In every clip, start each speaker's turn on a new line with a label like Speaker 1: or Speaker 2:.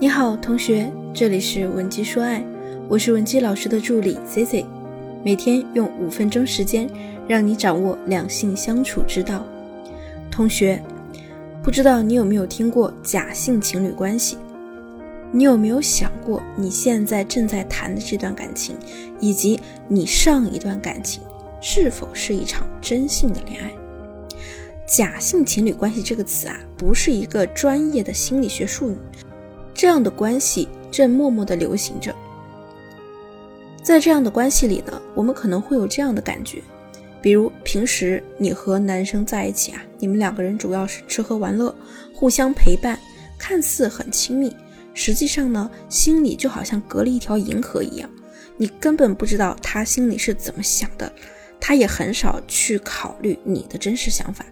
Speaker 1: 你好，同学，这里是文姬说爱，我是文姬老师的助理 C C，每天用五分钟时间，让你掌握两性相处之道。同学，不知道你有没有听过假性情侣关系？你有没有想过，你现在正在谈的这段感情，以及你上一段感情，是否是一场真性的恋爱？假性情侣关系这个词啊，不是一个专业的心理学术语。这样的关系正默默地流行着。在这样的关系里呢，我们可能会有这样的感觉，比如平时你和男生在一起啊，你们两个人主要是吃喝玩乐，互相陪伴，看似很亲密，实际上呢，心里就好像隔了一条银河一样，你根本不知道他心里是怎么想的，他也很少去考虑你的真实想法。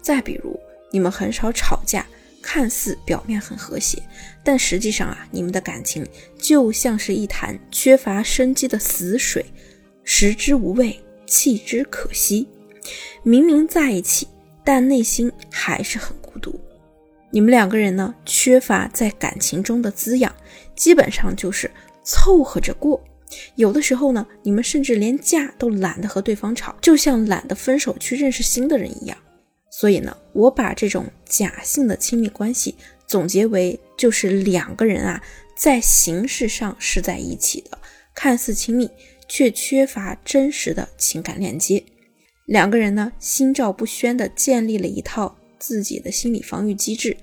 Speaker 1: 再比如，你们很少吵架。看似表面很和谐，但实际上啊，你们的感情就像是一潭缺乏生机的死水，食之无味，弃之可惜。明明在一起，但内心还是很孤独。你们两个人呢，缺乏在感情中的滋养，基本上就是凑合着过。有的时候呢，你们甚至连架都懒得和对方吵，就像懒得分手去认识新的人一样。所以呢，我把这种假性的亲密关系总结为，就是两个人啊，在形式上是在一起的，看似亲密，却缺乏真实的情感链接。两个人呢，心照不宣地建立了一套自己的心理防御机制，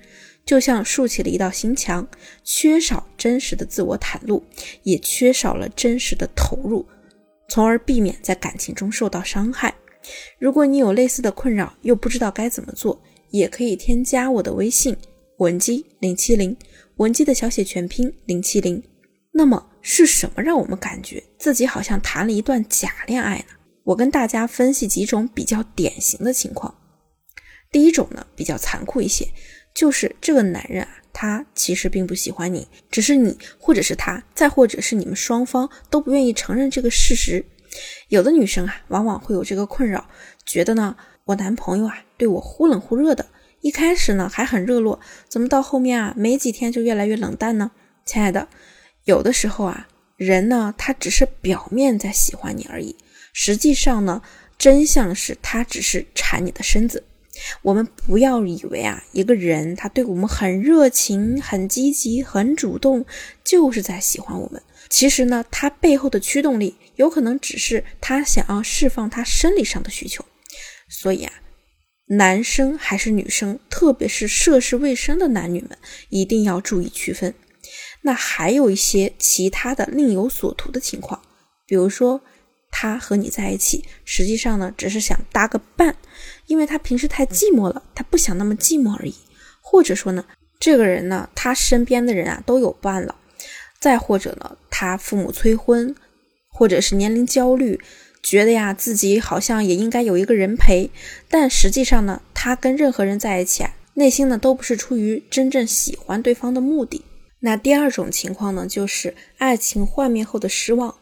Speaker 1: 就像竖起了一道心墙，缺少真实的自我袒露，也缺少了真实的投入，从而避免在感情中受到伤害。如果你有类似的困扰，又不知道该怎么做，也可以添加我的微信文姬零七零，文姬的小写全拼零七零。那么是什么让我们感觉自己好像谈了一段假恋爱呢？我跟大家分析几种比较典型的情况。第一种呢，比较残酷一些，就是这个男人啊，他其实并不喜欢你，只是你或者是他，再或者是你们双方都不愿意承认这个事实。有的女生啊，往往会有这个困扰，觉得呢，我男朋友啊对我忽冷忽热的，一开始呢还很热络，怎么到后面啊没几天就越来越冷淡呢？亲爱的，有的时候啊，人呢他只是表面在喜欢你而已，实际上呢，真相是他只是馋你的身子。我们不要以为啊，一个人他对我们很热情、很积极、很主动，就是在喜欢我们。其实呢，他背后的驱动力有可能只是他想要释放他生理上的需求。所以啊，男生还是女生，特别是涉世未深的男女们，一定要注意区分。那还有一些其他的另有所图的情况，比如说他和你在一起，实际上呢，只是想搭个伴，因为他平时太寂寞了，他不想那么寂寞而已。或者说呢，这个人呢，他身边的人啊都有伴了。再或者呢，他父母催婚，或者是年龄焦虑，觉得呀自己好像也应该有一个人陪，但实际上呢，他跟任何人在一起啊，内心呢都不是出于真正喜欢对方的目的。那第二种情况呢，就是爱情幻灭后的失望。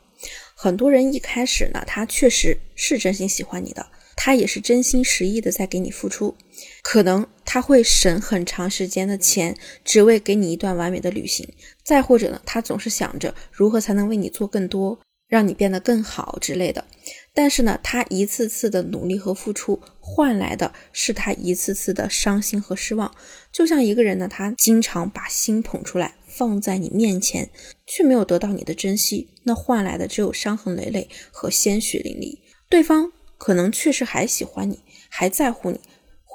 Speaker 1: 很多人一开始呢，他确实是真心喜欢你的。他也是真心实意的在给你付出，可能他会省很长时间的钱，只为给你一段完美的旅行。再或者呢，他总是想着如何才能为你做更多，让你变得更好之类的。但是呢，他一次次的努力和付出，换来的是他一次次的伤心和失望。就像一个人呢，他经常把心捧出来放在你面前，却没有得到你的珍惜，那换来的只有伤痕累累和鲜血淋漓。对方。可能确实还喜欢你，还在乎你，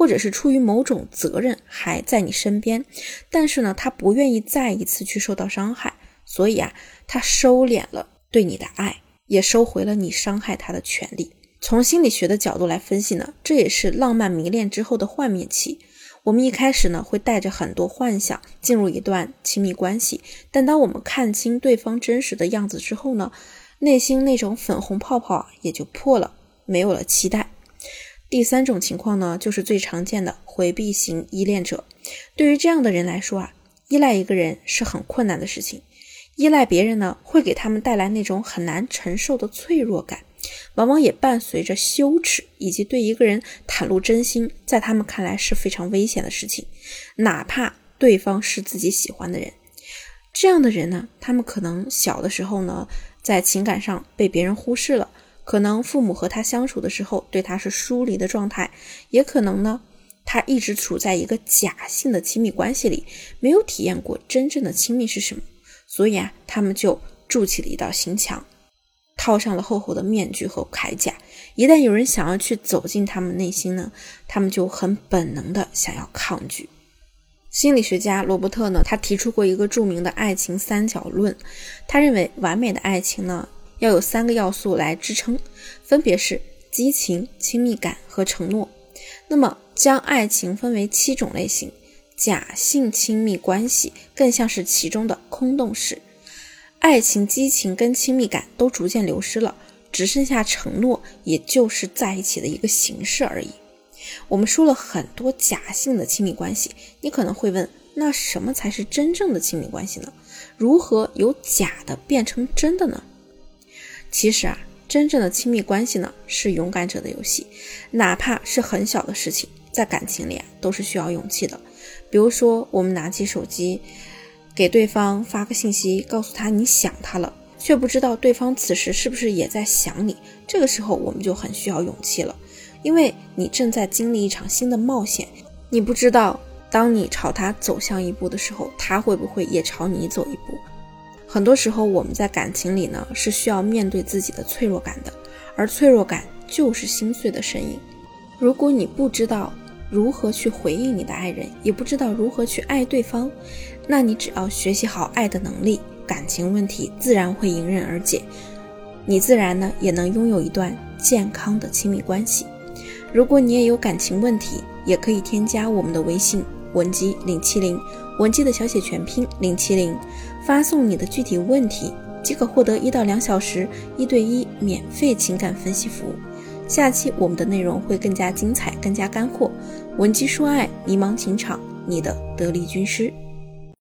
Speaker 1: 或者是出于某种责任还在你身边，但是呢，他不愿意再一次去受到伤害，所以啊，他收敛了对你的爱，也收回了你伤害他的权利。从心理学的角度来分析呢，这也是浪漫迷恋之后的幻灭期。我们一开始呢，会带着很多幻想进入一段亲密关系，但当我们看清对方真实的样子之后呢，内心那种粉红泡泡也就破了。没有了期待。第三种情况呢，就是最常见的回避型依恋者。对于这样的人来说啊，依赖一个人是很困难的事情。依赖别人呢，会给他们带来那种很难承受的脆弱感，往往也伴随着羞耻，以及对一个人袒露真心，在他们看来是非常危险的事情，哪怕对方是自己喜欢的人。这样的人呢，他们可能小的时候呢，在情感上被别人忽视了，可能父母和他相处的时候对他是疏离的状态，也可能呢，他一直处在一个假性的亲密关系里，没有体验过真正的亲密是什么，所以啊，他们就筑起了一道心墙，套上了厚厚的面具和铠甲。一旦有人想要去走进他们内心呢，他们就很本能的想要抗拒。心理学家罗伯特呢，他提出过一个著名的爱情三角论。他认为，完美的爱情呢，要有三个要素来支撑，分别是激情、亲密感和承诺。那么，将爱情分为七种类型，假性亲密关系更像是其中的空洞式。爱情、激情跟亲密感都逐渐流失了，只剩下承诺，也就是在一起的一个形式而已。我们说了很多假性的亲密关系，你可能会问，那什么才是真正的亲密关系呢？如何由假的变成真的呢？其实啊，真正的亲密关系呢，是勇敢者的游戏，哪怕是很小的事情，在感情里啊，都是需要勇气的。比如说，我们拿起手机，给对方发个信息，告诉他你想他了，却不知道对方此时是不是也在想你，这个时候我们就很需要勇气了。因为你正在经历一场新的冒险，你不知道当你朝他走向一步的时候，他会不会也朝你走一步。很多时候，我们在感情里呢是需要面对自己的脆弱感的，而脆弱感就是心碎的声音。如果你不知道如何去回应你的爱人，也不知道如何去爱对方，那你只要学习好爱的能力，感情问题自然会迎刃而解，你自然呢也能拥有一段健康的亲密关系。如果你也有感情问题，也可以添加我们的微信文姬零七零，文姬的小写全拼零七零，发送你的具体问题，即可获得一到两小时一对一免费情感分析服务。下期我们的内容会更加精彩，更加干货。文姬说爱，迷茫情场，你的得力军师。